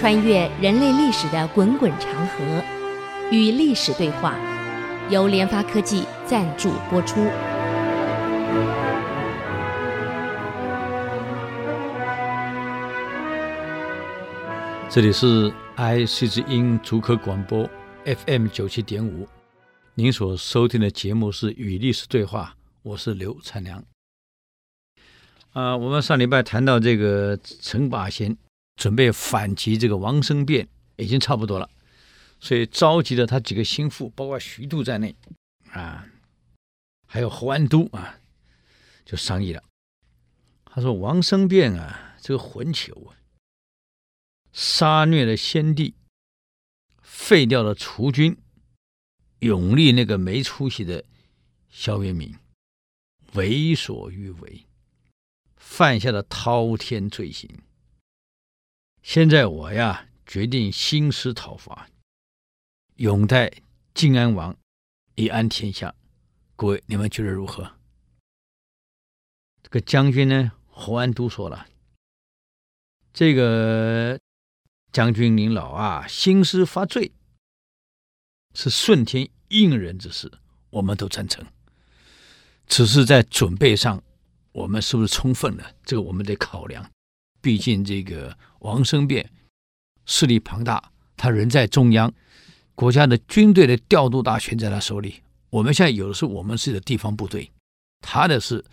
穿越人类历史的滚滚长河，与历史对话，由联发科技赞助播出。这里是 IC 之音竹科广播 FM 九七点五，您所收听的节目是《与历史对话》，我是刘灿良。啊、我们上礼拜谈到这个陈霸先准备反击这个王生变，已经差不多了，所以召集了他几个心腹，包括徐度在内，啊，还有侯安都啊，就商议了。他说：“王生变啊，这个混球啊，杀虐了先帝，废掉了储君，拥立那个没出息的萧渊明，为所欲为。”犯下了滔天罪行。现在我呀，决定兴师讨伐，拥戴晋安王，以安天下。各位，你们觉得如何？这个将军呢，侯安都说了：“这个将军您老啊，兴师伐罪是顺天应人之事，我们都赞成。只是在准备上。”我们是不是充分了？这个我们得考量。毕竟这个王生变势力庞大，他人在中央，国家的军队的调度大权在他手里。我们现在有的是我们自己的地方部队，他的是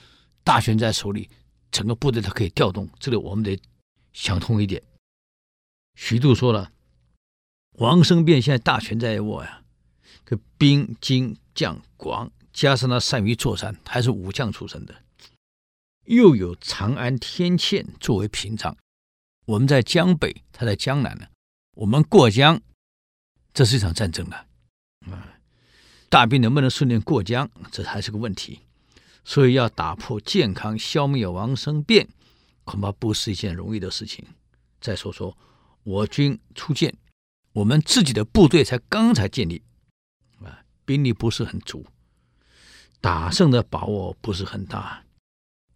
大权在手里，整个部队他可以调动。这个我们得想通一点。徐度说了，王生变现在大权在握呀，这兵精将广，加上他善于作战，还是武将出身的。又有长安天堑作为屏障，我们在江北，他在江南呢。我们过江，这是一场战争了。啊，大兵能不能顺利过江，这还是个问题。所以要打破健康，消灭王生辩，恐怕不是一件容易的事情。再说说我军初建，我们自己的部队才刚才建立，啊，兵力不是很足，打胜的把握不是很大。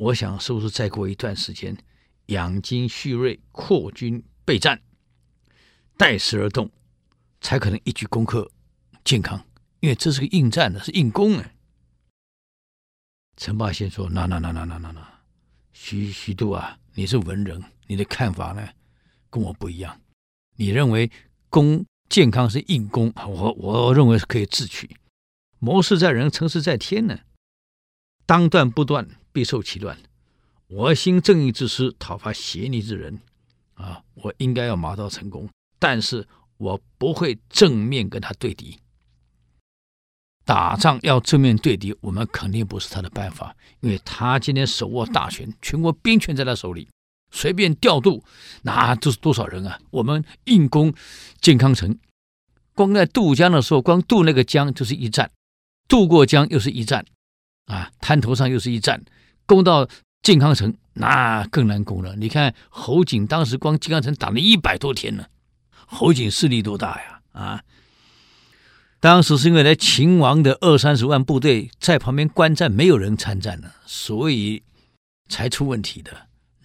我想，是不是再过一段时间，养精蓄锐，扩军备战，待时而动，才可能一举攻克健康？因为这是个硬战呢，是硬攻啊！陈霸先说：“那那那那那那那，徐徐度啊，你是文人，你的看法呢，跟我不一样。你认为攻健康是硬攻，我我认为是可以智取。谋事在人，成事在天呢。当断不断。”必受其乱。我兴正义之师，讨伐邪逆之人，啊，我应该要马到成功。但是我不会正面跟他对敌。打仗要正面对敌，我们肯定不是他的办法，因为他今天手握大权，全国兵权在他手里，随便调度，那都是多少人啊？我们硬攻健康城，光在渡江的时候，光渡那个江就是一战，渡过江又是一战，啊，滩头上又是一战。攻到建康城，那更难攻了。你看侯景当时光建康城打了一百多天呢，侯景势力多大呀？啊，当时是因为来秦王的二三十万部队在旁边观战，没有人参战呢，所以才出问题的。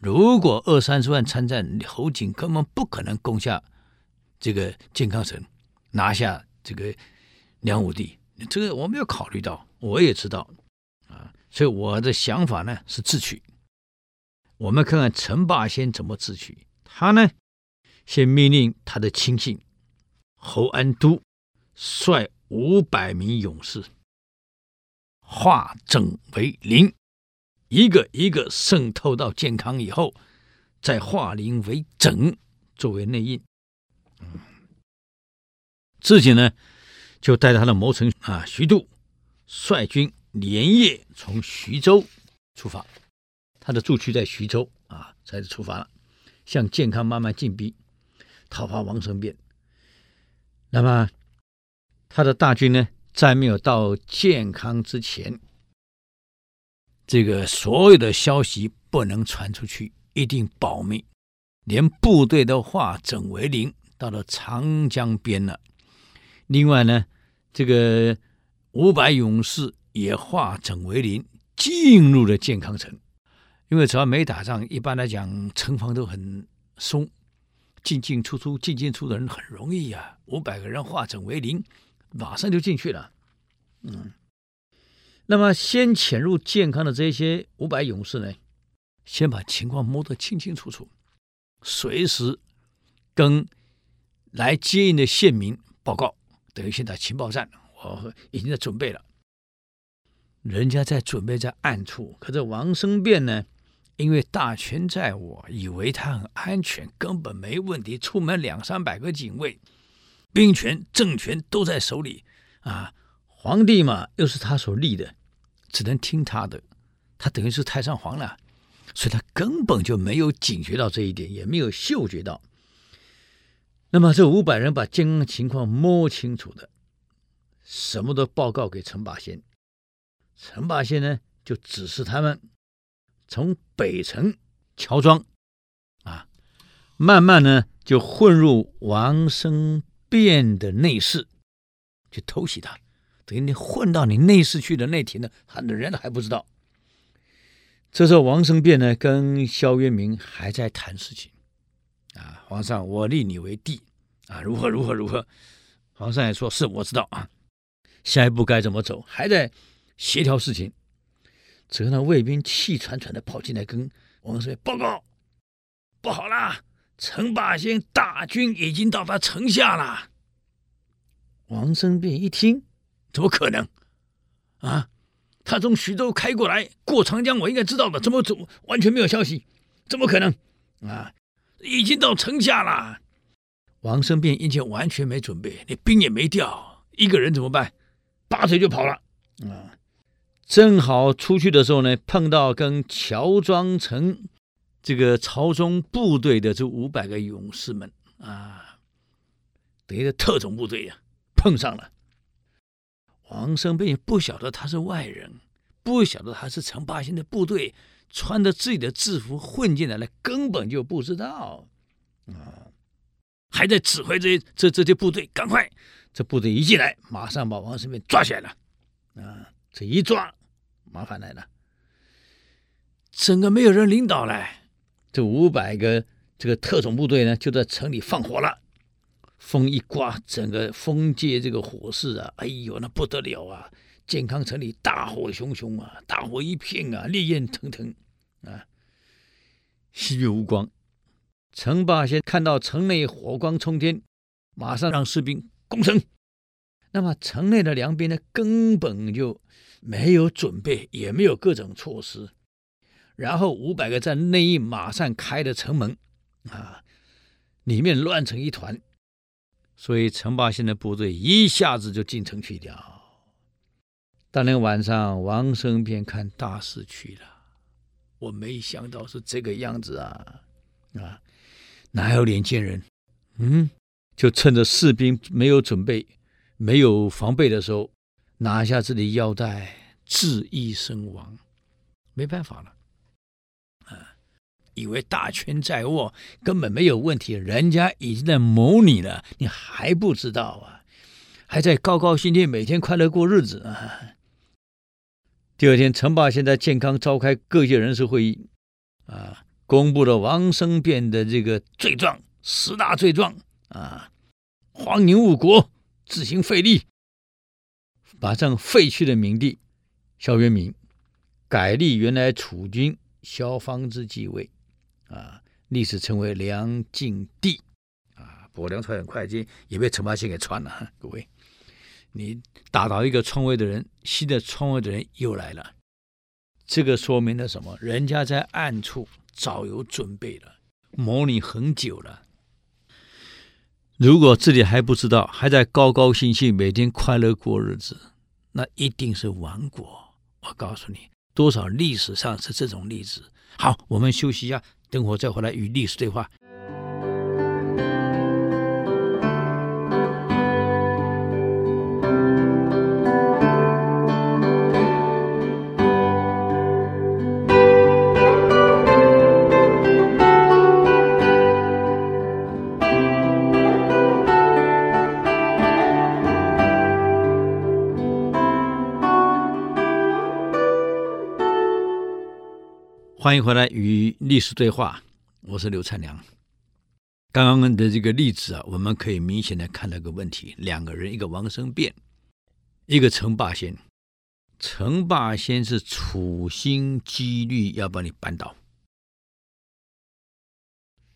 如果二三十万参战，侯景根本不可能攻下这个健康城，拿下这个梁武帝。这个我没有考虑到，我也知道。所以我的想法呢是智取。我们看看陈霸先怎么智取。他呢，先命令他的亲信侯安都率五百名勇士化整为零，一个一个渗透到健康以后，再化零为整，作为内应。自己呢，就带着他的谋臣啊徐度率军。连夜从徐州出发，他的驻区在徐州啊，才是出发了，向健康慢慢进逼，讨伐王生辩。那么他的大军呢，在没有到健康之前，这个所有的消息不能传出去，一定保密，连部队都化整为零，到了长江边了。另外呢，这个五百勇士。也化整为零，进入了健康城。因为只要没打仗，一般来讲城防都很松，进进出出、进进出的人很容易呀、啊，五百个人化整为零，马上就进去了。嗯，那么先潜入健康的这些五百勇士呢，先把情况摸得清清楚楚，随时跟来接应的县民报告。等于现在情报站，我已经在准备了。人家在准备在暗处，可是王生变呢？因为大权在握，以为他很安全，根本没问题。出门两三百个警卫，兵权、政权都在手里啊！皇帝嘛，又是他所立的，只能听他的。他等于是太上皇了，所以他根本就没有警觉到这一点，也没有嗅觉到。那么这五百人把健康情况摸清楚的，什么都报告给陈霸先。陈霸先呢，就指示他们。从北城乔装，啊，慢慢呢就混入王生变的内室，去偷袭他。等于你混到你内室去的那天呢，很多人还不知道。这时候王生变呢跟萧渊明还在谈事情，啊，皇上，我立你为帝，啊，如何如何如何？皇上也说是我知道啊，下一步该怎么走，还在协调事情。只看到卫兵气喘喘的跑进来，跟王生报告：“不好啦，陈霸先大军已经到达城下了。”王生便一听：“怎么可能？啊，他从徐州开过来，过长江，我应该知道的，怎么怎么完全没有消息？怎么可能？啊，已经到城下了。”王生便因前完全没准备，连兵也没调，一个人怎么办？拔腿就跑了。啊。正好出去的时候呢，碰到跟乔装成这个朝中部队的这五百个勇士们啊，等于的特种部队呀、碰上了。王生斌不晓得他是外人，不晓得他是陈霸先的部队，穿着自己的制服混进来了，根本就不知道啊，还在指挥这这这些部队，赶快！这部队一进来，马上把王生斌抓起来了啊。这一抓，麻烦来了，整个没有人领导了，这五百个这个特种部队呢，就在城里放火了。风一刮，整个封界这个火势啊，哎呦，那不得了啊！健康城里大火熊熊啊，大火一片啊，烈焰腾腾啊，星月无光。陈霸先看到城内火光冲天，马上让士兵攻城。那么城内的良兵呢，根本就没有准备，也没有各种措施。然后五百个在内应马上开的城门，啊，里面乱成一团。所以陈霸先的部队一下子就进城去了。当天晚上，王生便看大势去了，我没想到是这个样子啊！啊，哪有脸见人？嗯，就趁着士兵没有准备。没有防备的时候，拿下自己腰带，自缢身亡，没办法了。啊，以为大权在握，根本没有问题，人家已经在谋你了，你还不知道啊？还在高高兴兴，每天快乐过日子啊？第二天，陈霸先在健康召开各界人士会议，啊，公布了王生变的这个罪状，十大罪状啊，荒淫误国。自行废立，把上废去的明帝萧渊明，改立原来储君萧方之继位，啊，历史称为梁晋帝，啊，不过梁朝伟很快就也被陈霸先给篡了。各位，你打倒一个篡位的人，新的篡位的人又来了，这个说明了什么？人家在暗处早有准备了，谋你很久了。如果自己还不知道，还在高高兴兴每天快乐过日子，那一定是亡国。我告诉你，多少历史上是这种例子。好，我们休息一下，等会再回来与历史对话。欢迎回来与历史对话，我是刘灿良。刚刚的这个例子啊，我们可以明显的看到个问题：两个人，一个王生变，一个陈霸先。陈霸先是处心积虑要把你扳倒，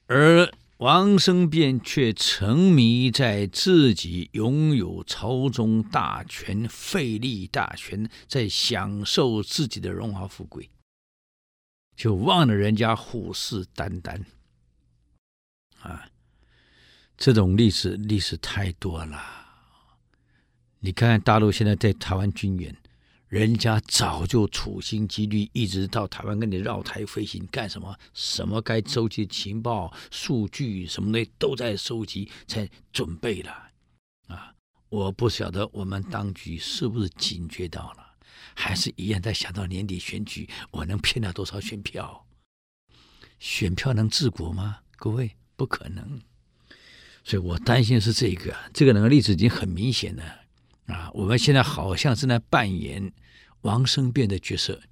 而王生变却沉迷在自己拥有朝中大权、废立大权，在享受自己的荣华富贵，就忘了人家虎视眈眈。啊，这种历史历史太多了。你看看大陆现在在台湾军演，人家早就处心积虑，一直到台湾跟你绕台飞行干什么？什么该收集情报、数据什么的都在收集，才准备了。啊，我不晓得我们当局是不是警觉到了，还是一样在想到年底选举，我能骗到多少选票？选票能治国吗？各位？不可能，所以我担心是这个。这个那个例子已经很明显了啊！我们现在好像是在扮演王生变的角色，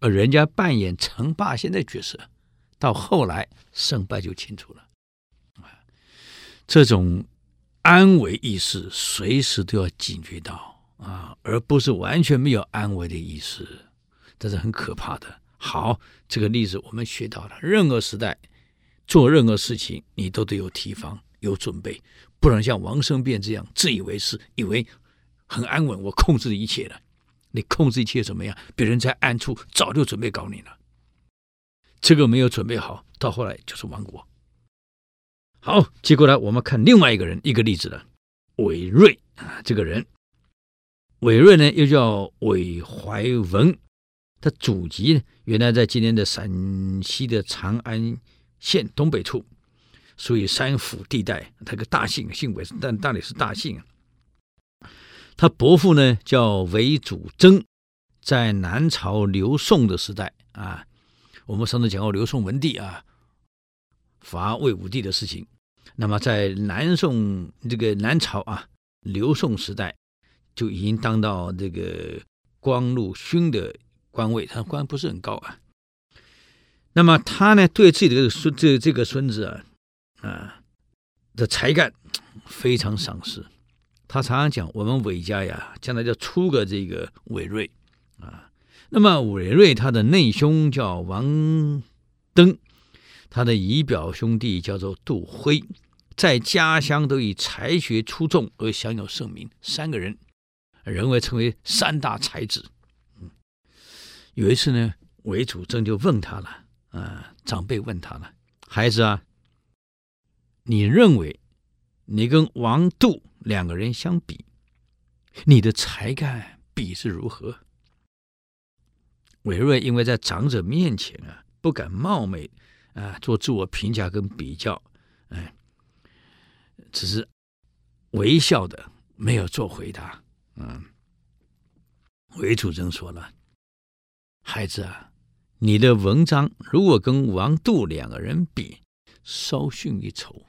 而人家扮演陈霸先的角色，到后来胜败就清楚了。啊，这种安危意识随时都要警觉到啊，而不是完全没有安危的意思，这是很可怕的。好，这个例子我们学到了，任何时代。做任何事情，你都得有提防、有准备，不能像王生变这样自以为是，以为很安稳，我控制一切了。你控制一切怎么样？别人在暗处早就准备搞你了。这个没有准备好，到后来就是亡国。好，接过来我们看另外一个人，一个例子了。韦瑞啊，这个人，韦瑞呢又叫韦怀文，他祖籍呢原来在今天的陕西的长安。县东北处，属于三府地带。他个大姓，姓韦，但大理是大姓。他伯父呢叫韦祖征，在南朝刘宋的时代啊，我们上次讲过刘宋文帝啊，伐魏武帝的事情。那么在南宋这个南朝啊，刘宋时代就已经当到这个光禄勋的官位，他官不是很高啊。那么他呢，对自己的孙这这个孙子啊啊的才干非常赏识。他常常讲，我们韦家呀，将来要出个这个韦瑞啊。那么韦瑞他的内兄叫王登，他的仪表兄弟叫做杜辉，在家乡都以才学出众而享有盛名。三个人，人为称为三大才子。嗯，有一次呢，韦祖正就问他了。啊，长辈问他了：“孩子啊，你认为你跟王杜两个人相比，你的才干比是如何？”韦瑞因为在长者面前啊，不敢冒昧啊做自我评价跟比较，哎，只是微笑的，没有做回答。嗯，韦祖铮说了：“孩子啊。”你的文章如果跟王杜两个人比，稍逊一筹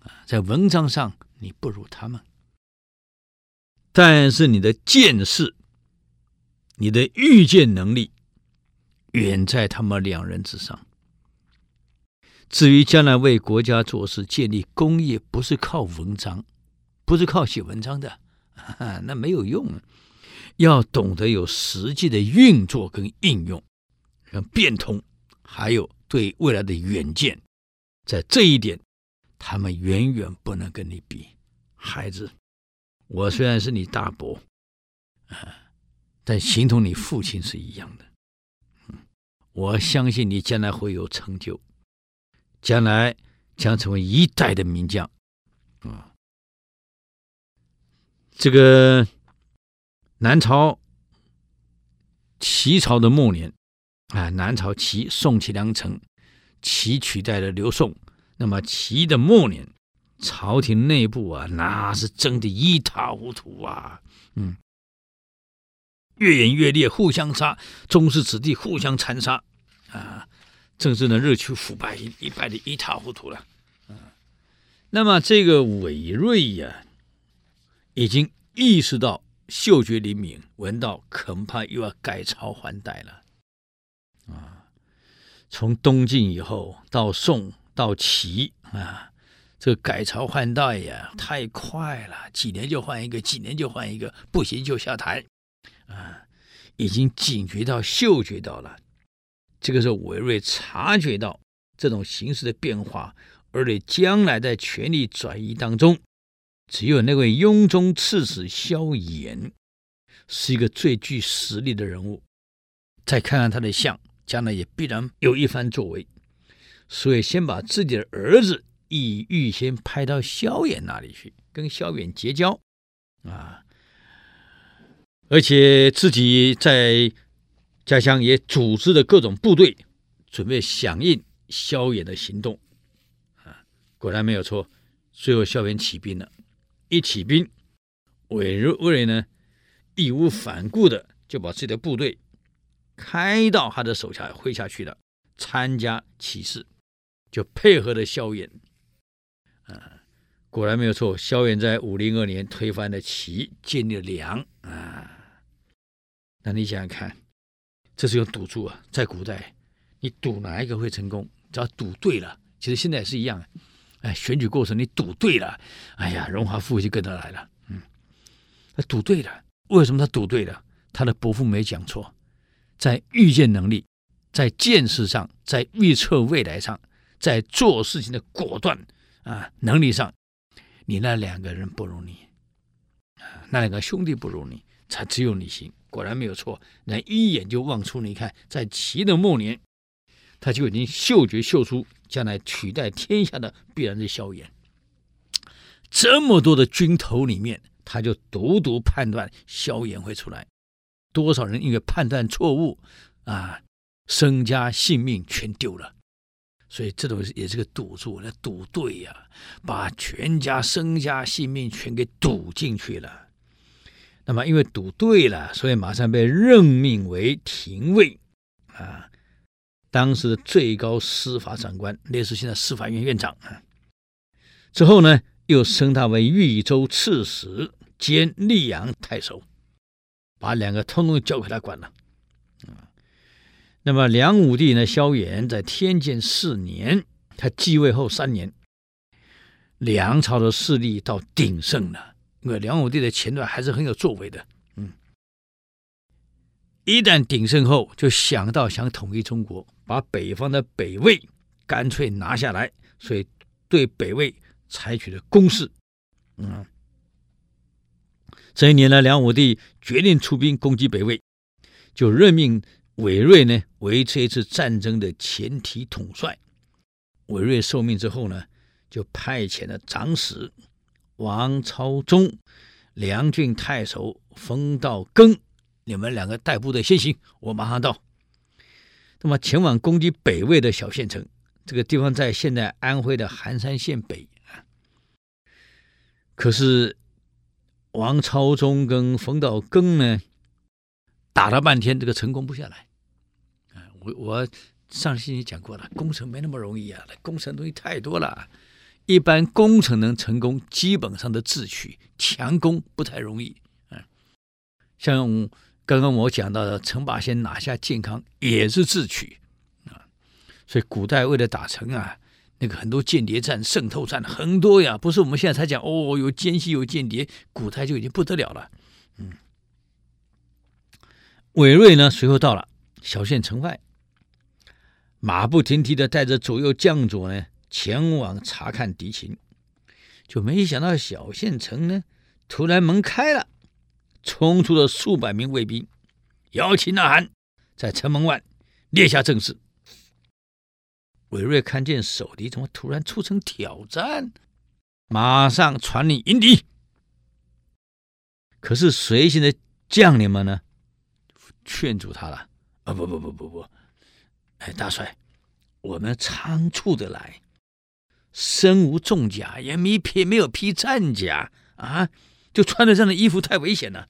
啊，在文章上你不如他们，但是你的见识、你的预见能力远在他们两人之上。至于将来为国家做事、建立功业，不是靠文章，不是靠写文章的，那没有用啊。要懂得有实际的运作跟应用。跟变通，还有对未来的远见，在这一点，他们远远不能跟你比。孩子，我虽然是你大伯，啊，但形同你父亲是一样的。我相信你将来会有成就，将来将成为一代的名将。啊，这个南朝、齐朝的末年。啊，南朝齐，宋齐梁陈，齐取代了刘宋。那么齐的末年，朝廷内部啊，那是争得一塌糊涂啊。嗯，越演越烈，互相杀，宗室子弟互相残杀啊，政治呢日趋腐败，一败的一塌糊涂了。啊，那么这个韦瑞呀，已经意识到嗅觉灵敏，闻到恐怕又要改朝换代了。啊，从东晋以后到宋到齐啊，这改朝换代呀，太快了，几年就换一个，几年就换一个，不行就下台啊，已经警觉到、嗅觉到了。这个时候，韦瑞察觉到这种形势的变化，而且将来在权力转移当中，只有那位雍中刺史萧衍是一个最具实力的人物。再看看他的相，将来也必然有一番作为。所以，先把自己的儿子意欲先派到萧衍那里去，跟萧衍结交啊，而且自己在。家乡也组织了各种部队，准备响应萧衍的行动。啊，果然没有错。最后萧衍起兵了，一起兵，韦瑞呢义无反顾的就把自己的部队开到他的手下麾下去了，参加起事，就配合了萧衍。啊，果然没有错。萧衍在五零二年推翻了齐，建立了梁。啊，那你想想看。这是用赌注啊，在古代，你赌哪一个会成功？只要赌对了，其实现在也是一样。哎，选举过程你赌对了，哎呀，荣华富贵就跟着来了。嗯，他赌对了，为什么他赌对了？他的伯父没讲错，在预见能力，在见识上，在预测未来上，在做事情的果断啊能力上，你那两个人不如你，那两个兄弟不如你，才只有你行。果然没有错，那一眼就望出。你看，在齐的末年，他就已经嗅觉嗅出将来取代天下的必然是萧炎。这么多的军头里面，他就独独判断萧炎会出来。多少人因为判断错误啊，身家性命全丢了。所以这种也是个赌注，那赌对呀、把全家身家性命全给赌进去了。那么，因为赌对了，所以马上被任命为廷尉，啊，当时的最高司法长官，类似现在司法院院长啊。之后呢，又升他为豫州刺史兼溧阳太守，把两个通通交给他管了。那么梁武帝呢，萧衍在天监四年，他继位后三年，梁朝的势力到鼎盛了。因为梁武帝的前段还是很有作为的，嗯，一旦鼎盛后，就想到想统一中国，把北方的北魏干脆拿下来，所以对北魏采取了攻势，嗯，这一年呢，梁武帝决定出兵攻击北魏，就任命韦瑞呢为这一次战争的前提统帅。韦瑞受命之后呢，就派遣了长史。王超忠、梁郡太守冯道庚，你们两个带部队先行，我马上到。那么前往攻击北魏的小县城，这个地方在现在安徽的含山县北啊。可是王超忠跟冯道庚呢，打了半天，这个成功不下来。啊，我我上星期讲过了，攻城没那么容易啊，攻城东西太多了。一般攻城能成功，基本上的智取，强攻不太容易。嗯，像刚刚我讲到的陈霸先拿下建康也是智取啊。所以古代为了打城啊，那个很多间谍战、渗透战很多呀，不是我们现在才讲哦，有奸细有间谍，古代就已经不得了了。嗯，韦瑞呢随后到了小县城外，马不停蹄的带着左右将佐呢。前往查看敌情，就没想到小县城呢，突然门开了，冲出了数百名卫兵，摇旗呐喊，在城门外列下阵势。韦瑞看见守敌怎么突然出城挑战，马上传令迎敌。可是随行的将领们呢，劝阻他了：“啊，不不不不不，哎，大帅，我们仓促的来。”身无重甲，也没披没有披战甲啊！就穿着这样的衣服太危险了。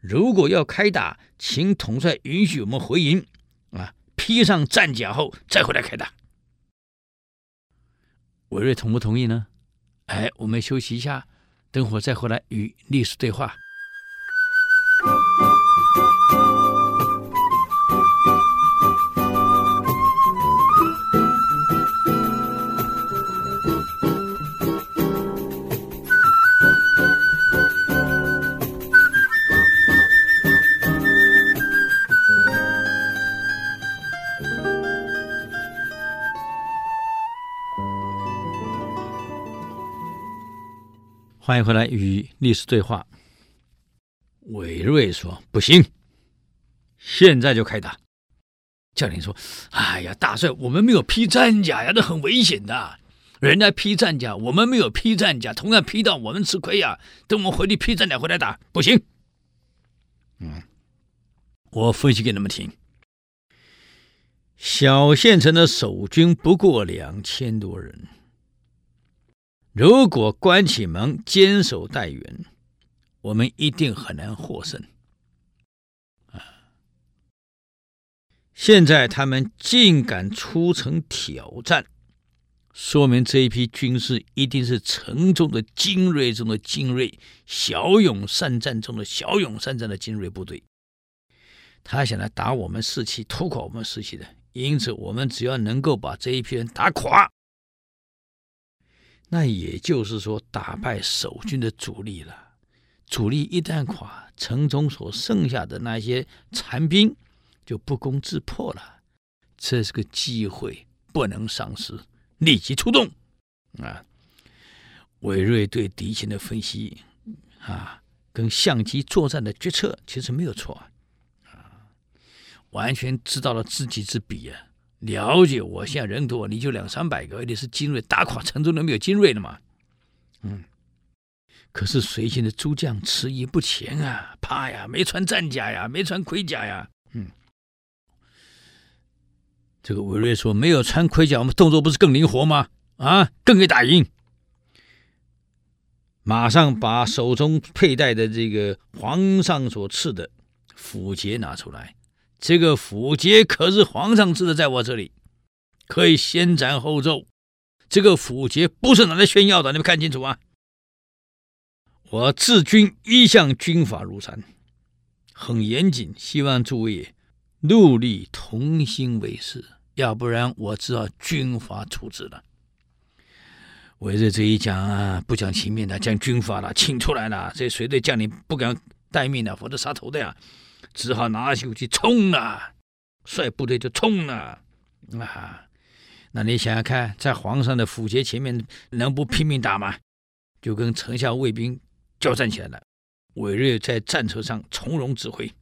如果要开打，请统帅允许我们回营啊，披上战甲后再回来开打。韦瑞同不同意呢？哎，我们休息一下，等会再回来与历史对话。欢迎回来与历史对话。韦瑞说：“不行，现在就开打。”将领说：“哎呀，大帅，我们没有披战甲呀，这很危险的。人家披战甲，我们没有披战甲，同样披到我们吃亏呀。等我们回去披战甲回来打，不行。”嗯，我分析给你们听。小县城的守军不过两千多人，如果关起门坚守待援，我们一定很难获胜。啊！现在他们竟敢出城挑战，说明这一批军士一定是城中的精锐中的精锐，骁勇善战中的骁勇善战的精锐部队。他想来打我们士气，拖垮我们士气的。因此，我们只要能够把这一批人打垮，那也就是说打败守军的主力了。主力一旦垮，城中所剩下的那些残兵就不攻自破了。这是个机会，不能丧失，立即出动。啊，韦瑞对敌情的分析啊，跟相机作战的决策其实没有错啊。完全知道了知己知彼啊！了解我现在人多，你就两三百个，而且是精锐，打垮城中人没有精锐的嘛？嗯。可是随行的诸将迟疑不前啊，怕呀，没穿战甲呀，没穿盔甲呀。嗯。这个韦瑞说：“没有穿盔甲，我们动作不是更灵活吗？啊，更可以打赢。”马上把手中佩戴的这个皇上所赐的斧节拿出来。这个符节可是皇上赐的，在我这里可以先斩后奏。这个符节不是拿来炫耀的，你们看清楚啊！我治军一向军法如山，很严谨，希望诸位戮力同心为事，要不然我知道军法处置了。我在这一讲啊，不讲情面的，讲军法了，请出来了，这随队将领不敢待命的，否则杀头的呀。只好拿起武器冲了，率部队就冲了啊！那你想想看，在皇上的府节前面，能不拼命打吗？就跟城下卫兵交战起来了。韦瑞在战车上从容指挥，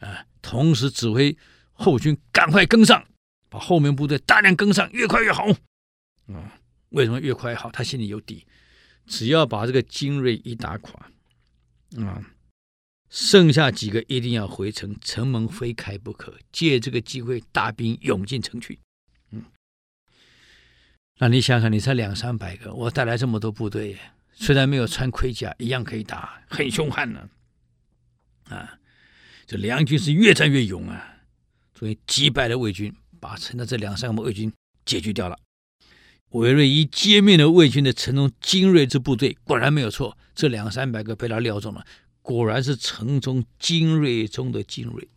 啊，同时指挥后军赶快跟上，把后面部队大量跟上，越快越好。啊，为什么越快越好？他心里有底，只要把这个精锐一打垮，啊。剩下几个一定要回城，城门非开不可。借这个机会，大兵涌进城去。嗯，那你想想，你才两三百个，我带来这么多部队，虽然没有穿盔甲，一样可以打，很凶悍呢。啊，这梁军是越战越勇啊，终于击败了魏军，把城的这两三个魏军解决掉了。韦瑞一歼灭了魏军的城中精锐之部队，果然没有错，这两三百个被他料中了。果然是城中精锐中的精锐，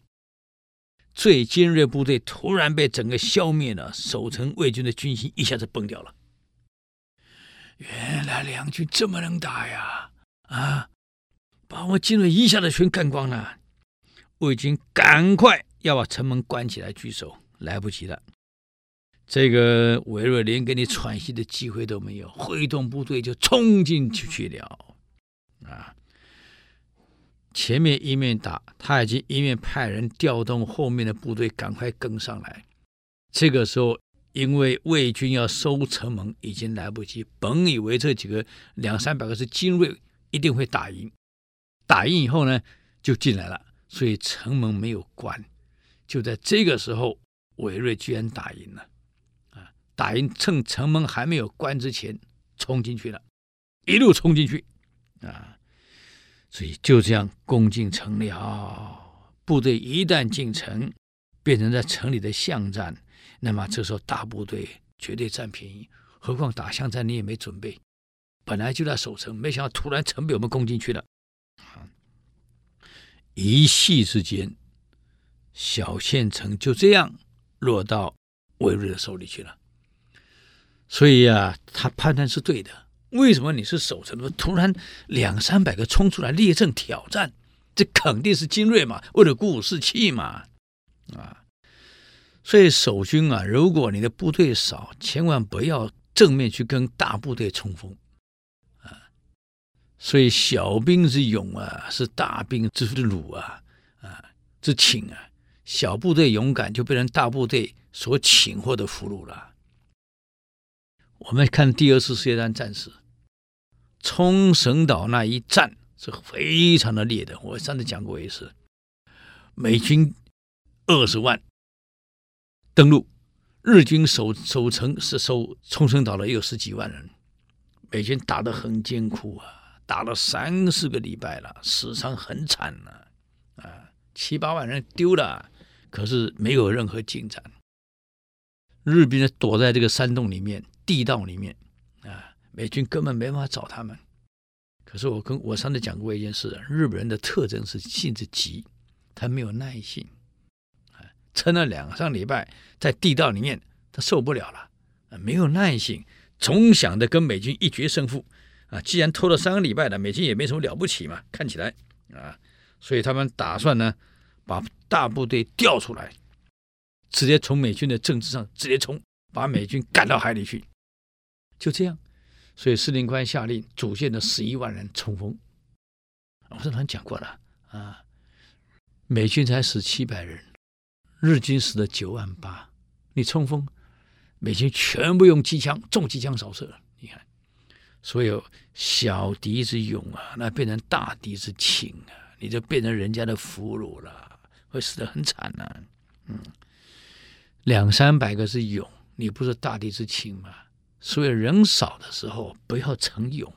最精锐部队突然被整个消灭了，守城魏军的军心一下子崩掉了。原来梁军这么能打呀！啊，把我精锐一下子全干光了。魏军赶快要把城门关起来据守，来不及了。这个韦瑞连给你喘息的机会都没有，挥动部队就冲进去去了。啊！前面一面打，他已经一面派人调动后面的部队，赶快跟上来。这个时候，因为魏军要收城门，已经来不及。本以为这几个两三百个是精锐，一定会打赢。打赢以后呢，就进来了，所以城门没有关。就在这个时候，韦瑞居然打赢了。啊，打赢，趁城门还没有关之前，冲进去了，一路冲进去，啊。所以就这样攻进城了。部队一旦进城，变成在城里的巷战，那么这时候大部队绝对占便宜。何况打巷战你也没准备，本来就在守城，没想到突然城被我们攻进去了。一夕之间，小县城就这样落到韦瑞的手里去了。所以啊，他判断是对的。为什么你是守城的？突然两三百个冲出来列阵挑战，这肯定是精锐嘛，为了鼓舞士气嘛，啊！所以守军啊，如果你的部队少，千万不要正面去跟大部队冲锋，啊！所以小兵之勇啊，是大兵之辱啊啊之请啊。小部队勇敢，就被人大部队所请获的俘虏了。我们看第二次世界大战战史，冲绳岛那一战是非常的烈的。我上次讲过一次，美军二十万登陆，日军守守城是守冲绳岛的有十几万人，美军打得很艰苦啊，打了三四个礼拜了，死伤很惨了啊，七八万人丢了。可是没有任何进展，日兵躲在这个山洞里面、地道里面，美军根本没办法找他们。可是我跟我上次讲过一件事，日本人的特征是性子急，他没有耐性，撑了两三礼拜在地道里面，他受不了了，啊，没有耐性，总想着跟美军一决胜负啊。既然拖了三个礼拜了，美军也没什么了不起嘛，看起来啊，所以他们打算呢。把大部队调出来，直接从美军的政治上直接冲，把美军赶到海里去，就这样。所以司令官下令组建了十一万人冲锋。我上次讲过了啊，美军才死七百人，日军死了九万八。你冲锋，美军全部用机枪，重机枪扫射。你看，所有小敌之勇啊，那变成大敌之轻啊，你就变成人家的俘虏了。会死得很惨呐、嗯，两三百个是勇，你不是大敌之轻吗？所以人少的时候不要逞勇，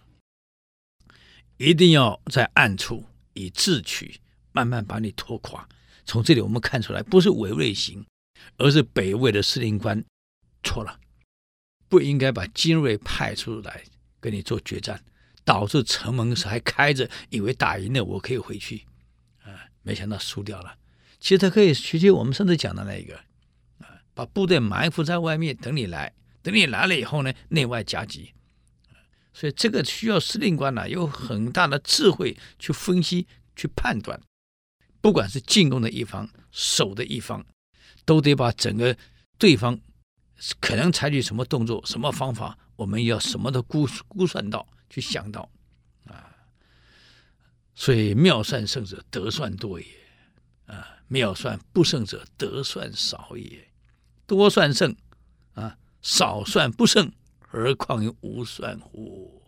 一定要在暗处以智取，慢慢把你拖垮。从这里我们看出来，不是伪瑞行，而是北魏的司令官错了，不应该把精锐派出来跟你做决战，导致城门是还开着，以为打赢了我可以回去，啊，没想到输掉了。其实他可以学习我们上次讲的那一个，啊，把部队埋伏在外面等你来，等你来了以后呢，内外夹击。所以这个需要司令官呢、有很大的智慧去分析、去判断。不管是进攻的一方、守的一方，都得把整个对方可能采取什么动作、什么方法，我们要什么都估估算到、去想到啊。所以妙算胜者得算多也，啊。妙算不胜者得算少也，多算胜啊，少算不胜，何况于无算乎？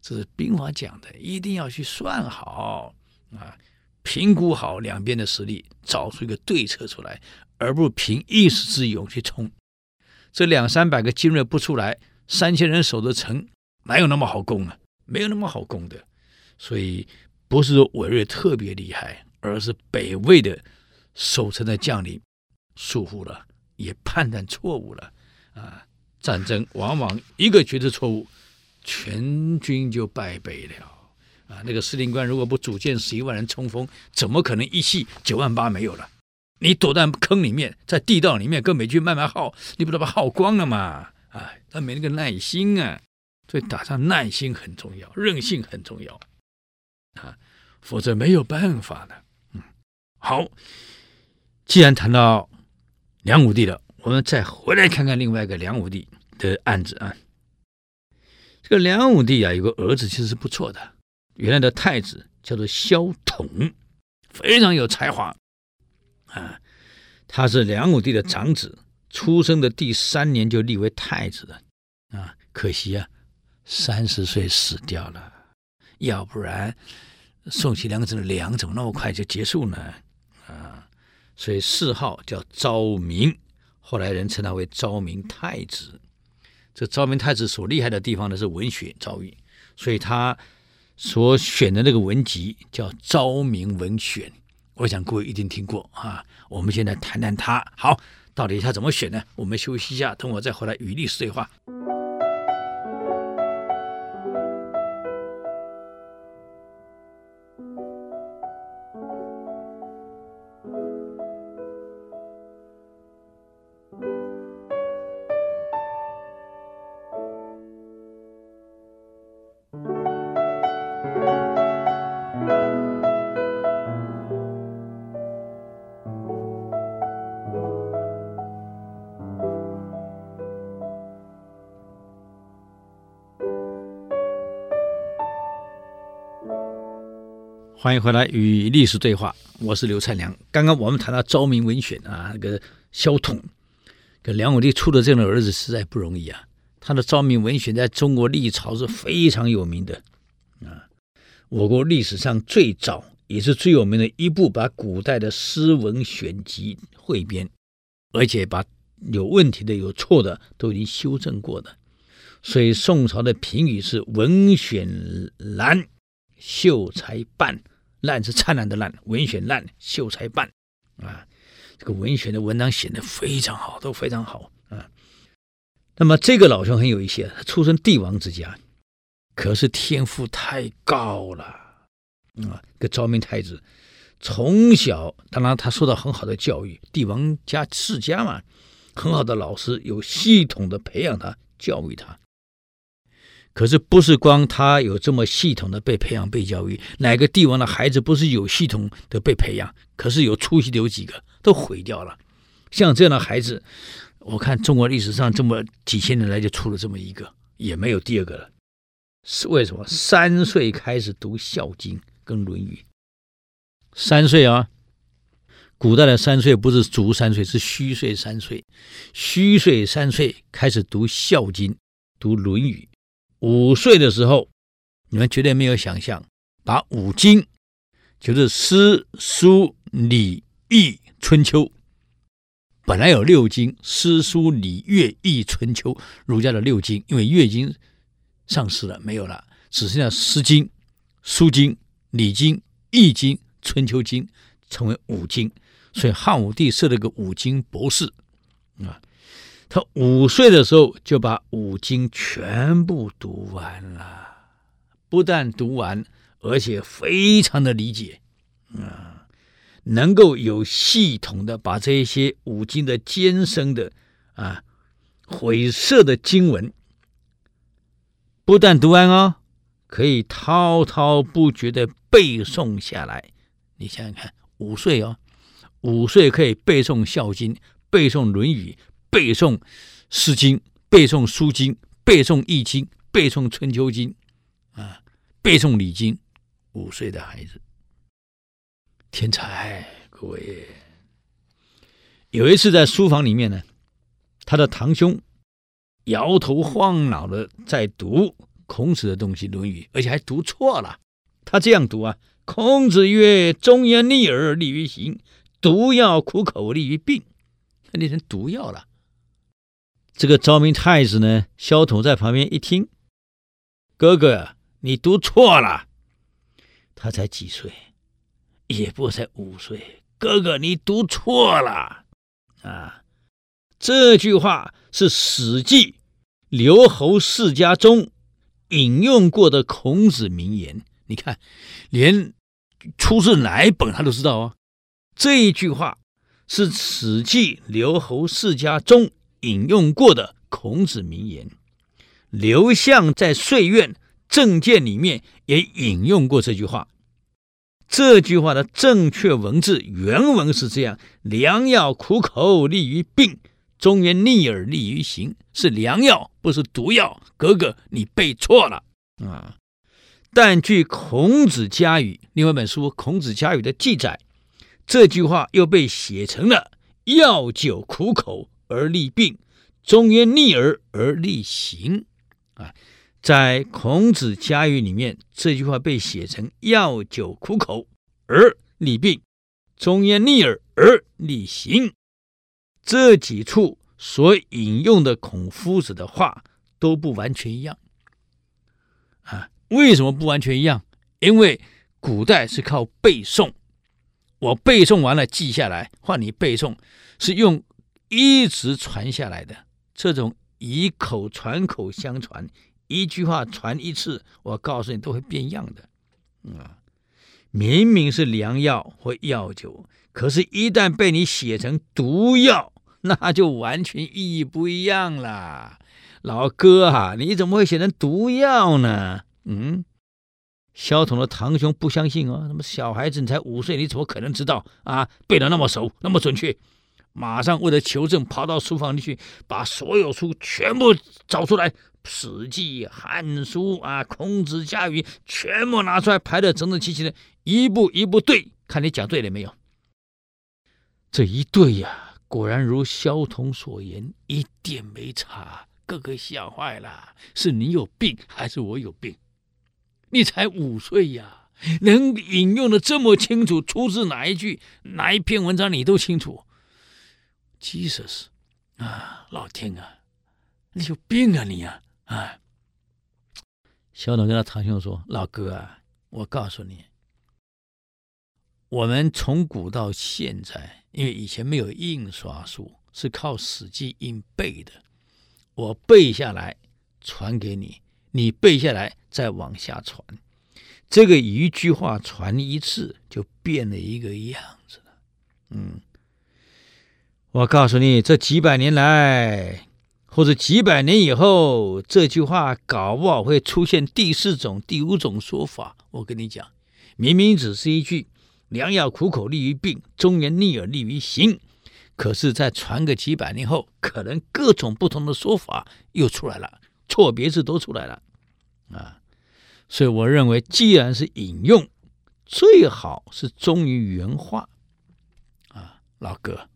这是兵法讲的，一定要去算好啊，评估好两边的实力，找出一个对策出来，而不凭一时之勇去冲。这两三百个精锐不出来，三千人守的城，哪有那么好攻啊？没有那么好攻的。所以不是说韦瑞特别厉害，而是北魏的。守城的将领疏忽了，也判断错误了啊！战争往往一个决策错误，全军就败北了啊！那个司令官如果不组建十一万人冲锋，怎么可能一气九万八没有了？你躲在坑里面，在地道里面跟美军慢慢耗，你不得把耗光了吗？啊，他没那个耐心啊！所以打仗耐心很重要，韧性很重要啊，否则没有办法的。嗯，好。既然谈到梁武帝了，我们再回来看看另外一个梁武帝的案子啊。这个梁武帝啊，有个儿子其实是不错的，原来的太子叫做萧统，非常有才华啊。他是梁武帝的长子，出生的第三年就立为太子了啊。可惜啊，三十岁死掉了，要不然宋齐梁陈的梁怎么那么快就结束呢？啊所以谥号叫昭明，后来人称他为昭明太子。这昭明太子所厉害的地方呢，是文学造诣，所以他所选的那个文集叫《昭明文选》，我想各位一定听过啊。我们现在谈谈他，好，到底他怎么选呢？我们休息一下，等我再回来与历史对话。欢迎回来与历史对话，我是刘灿良。刚刚我们谈到昭明文选啊，那个萧统，跟梁武帝出的这样的儿子实在不容易啊。他的昭明文选在中国历朝是非常有名的啊，我国历史上最早也是最有名的一部把古代的诗文选集汇编，而且把有问题的、有错的都已经修正过的。所以宋朝的评语是“文选烂”。秀才半，烂是灿烂的烂，文选烂，秀才半，啊，这个文选的文章写的非常好，都非常好啊。那么这个老兄很有一些，他出身帝王之家，可是天赋太高了啊。个昭明太子从小，当然他受到很好的教育，帝王家世家嘛，很好的老师有系统的培养他，教育他。可是不是光他有这么系统的被培养、被教育，哪个帝王的孩子不是有系统的被培养？可是有出息的有几个？都毁掉了。像这样的孩子，我看中国历史上这么几千年来就出了这么一个，也没有第二个了。是为什么？三岁开始读《孝经》跟《论语》。三岁啊，古代的三岁不是足三岁，是虚岁三岁。虚岁三岁开始读《孝经》，读《论语》。五岁的时候，你们绝对没有想象，把五经，就是诗、书、礼、易、春秋，本来有六经，诗、书、礼、乐、易、春秋，儒家的六经，因为乐经丧失了，没有了，只剩下诗经、书经、礼经、易经、春秋经，成为五经，所以汉武帝设了个五经博士，啊。他五岁的时候就把五经全部读完了，不但读完，而且非常的理解，啊，能够有系统的把这些五经的艰深的啊晦涩的经文，不但读完哦，可以滔滔不绝的背诵下来。你想想看，五岁哦，五岁可以背诵《孝经》，背诵《论语》。背诵《诗经》，背诵《书经》，背诵《易经》，背诵《春秋经》，啊，背诵《礼经》。五岁的孩子，天才！各位，有一次在书房里面呢，他的堂兄摇头晃脑的在读孔子的东西《论语》，而且还读错了。他这样读啊：“孔子曰：‘忠言逆耳利于行，毒药苦口利于病。’他念成毒药了。”这个昭明太子呢，萧统在旁边一听，哥哥，你读错了。他才几岁，也不才五岁。哥哥，你读错了啊！这句话是《史记·刘侯世家》中引用过的孔子名言。你看，连出自哪一本他都知道哦。这一句话是《史记·刘侯世家》中。引用过的孔子名言，刘向在《岁苑正见》里面也引用过这句话。这句话的正确文字原文是这样：“良药苦口利于病，忠言逆耳利于行。”是良药，不是毒药。格格，你背错了啊！但据《孔子家语》另外一本书《孔子家语》的记载，这句话又被写成了“药酒苦口”。而利病，忠言逆耳而利行，啊，在孔子家语里面，这句话被写成“药酒苦口而利病，忠言逆耳而利行”。这几处所引用的孔夫子的话都不完全一样，啊，为什么不完全一样？因为古代是靠背诵，我背诵完了记下来，换你背诵，是用。一直传下来的这种以口传口相传，一句话传一次，我告诉你都会变样的，啊，明明是良药或药酒，可是，一旦被你写成毒药，那就完全意义不一样了。老哥、啊，你怎么会写成毒药呢？嗯，萧统的堂兄不相信哦，什么小孩子你才五岁，你怎么可能知道啊？背得那么熟，那么准确？马上为了求证，跑到书房里去，把所有书全部找出来，《史记》《汉书》啊，《孔子家语》全部拿出来，排得整整齐齐的，一步一步对，看你讲对了没有？这一对呀，果然如萧统所言，一点没差。哥哥吓坏了，是你有病还是我有病？你才五岁呀，能引用的这么清楚，出自哪一句哪一篇文章你都清楚。Jesus 啊，老天啊，你有病啊你啊啊！小董跟他堂兄说：“老哥啊，我告诉你，我们从古到现在，因为以前没有印刷术，是靠《死记》硬背的。”我背下来传给你，你背下来再往下传，这个一句话传一次就变了一个样子了。嗯，我告诉你，这几百年来，或者几百年以后，这句话搞不好会出现第四种、第五种说法。我跟你讲，明明只是一句“良药苦口利于病，忠言逆耳利于行”。可是，在传个几百年后，可能各种不同的说法又出来了，错别字都出来了，啊！所以我认为，既然是引用，最好是忠于原话，啊，老哥，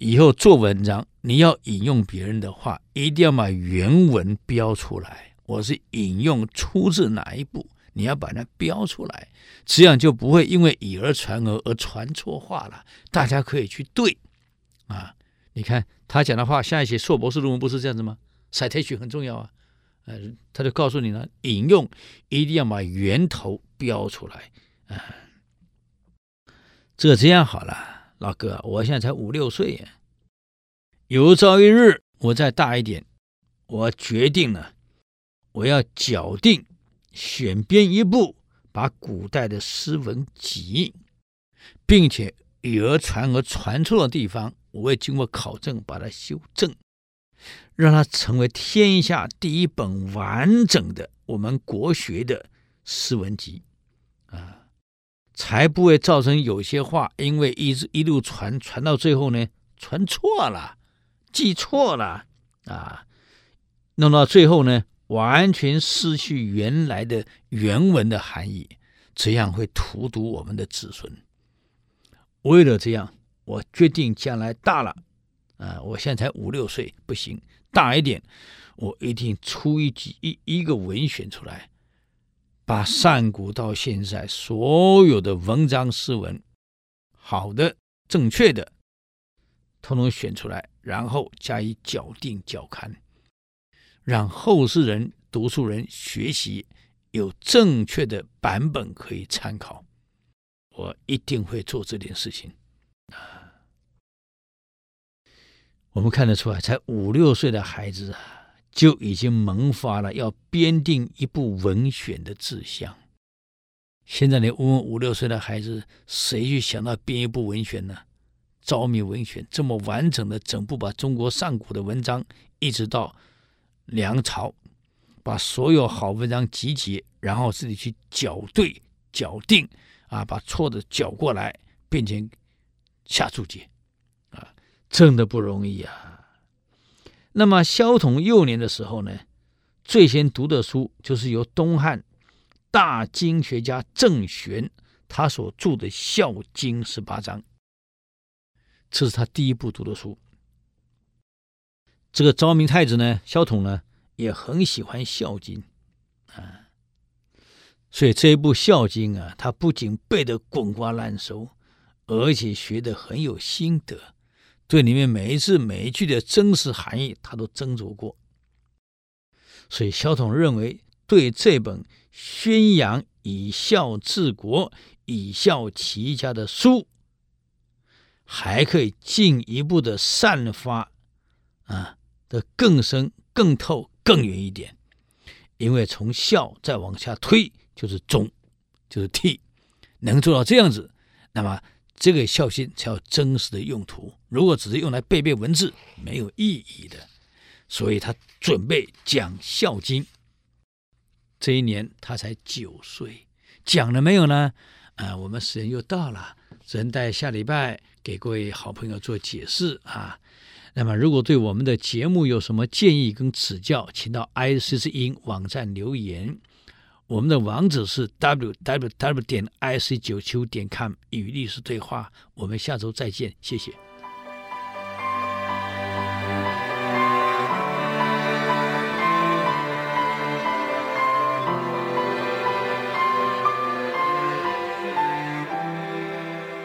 以后做文章你要引用别人的话，一定要把原文标出来。我是引用出自哪一部，你要把它标出来。这样就不会因为以讹传讹而传错话了。大家可以去对啊！你看他讲的话，下一写硕博士论文不是这样子吗？citation 很重要啊。呃，他就告诉你了，引用一定要把源头标出来啊。这这样好了，老哥，我现在才五六岁呀。有朝一日我再大一点，我决定了，我要绞定选编一部。把古代的诗文集，并且以讹传讹传错的地方，我会经过考证把它修正，让它成为天下第一本完整的我们国学的诗文集啊，才不会造成有些话因为一直一路传传到最后呢，传错了，记错了啊，弄到最后呢。完全失去原来的原文的含义，这样会荼毒我们的子孙。为了这样，我决定将来大了，啊，我现在才五六岁，不行，大一点，我一定出一集一一个文选出来，把上古到现在所有的文章诗文，好的、正确的，统统选出来，然后加以校订校勘。让后世人、读书人学习有正确的版本可以参考，我一定会做这件事情。啊，我们看得出来，才五六岁的孩子啊，就已经萌发了要编定一部文选的志向。现在你问问五六岁的孩子，谁去想到编一部文选呢？着迷文选这么完整的整部，把中国上古的文章一直到。梁朝把所有好文章集结，然后自己去校对、校订啊，把错的校过来，并且下注解啊，真的不容易啊。那么萧统幼年的时候呢，最先读的书就是由东汉大经学家郑玄他所著的《孝经》十八章，这是他第一部读的书。这个昭明太子呢，萧统呢也很喜欢《孝经》啊，所以这一部《孝经》啊，他不仅背得滚瓜烂熟，而且学得很有心得，对里面每一字每一句的真实含义，他都斟酌过。所以萧统认为，对这本宣扬以孝治国、以孝齐家的书，还可以进一步的散发啊。的更深、更透、更远一点，因为从孝再往下推就是忠，就是悌，能做到这样子，那么这个孝心才有真实的用途。如果只是用来背背文字，没有意义的。所以他准备讲《孝经》，这一年他才九岁，讲了没有呢？啊，我们时间又到了，只能待下礼拜给各位好朋友做解释啊。那么，如果对我们的节目有什么建议跟指教，请到 IC 之音网站留言。我们的网址是 www 点 ic 九七五点 com 与历史对话。我们下周再见，谢谢。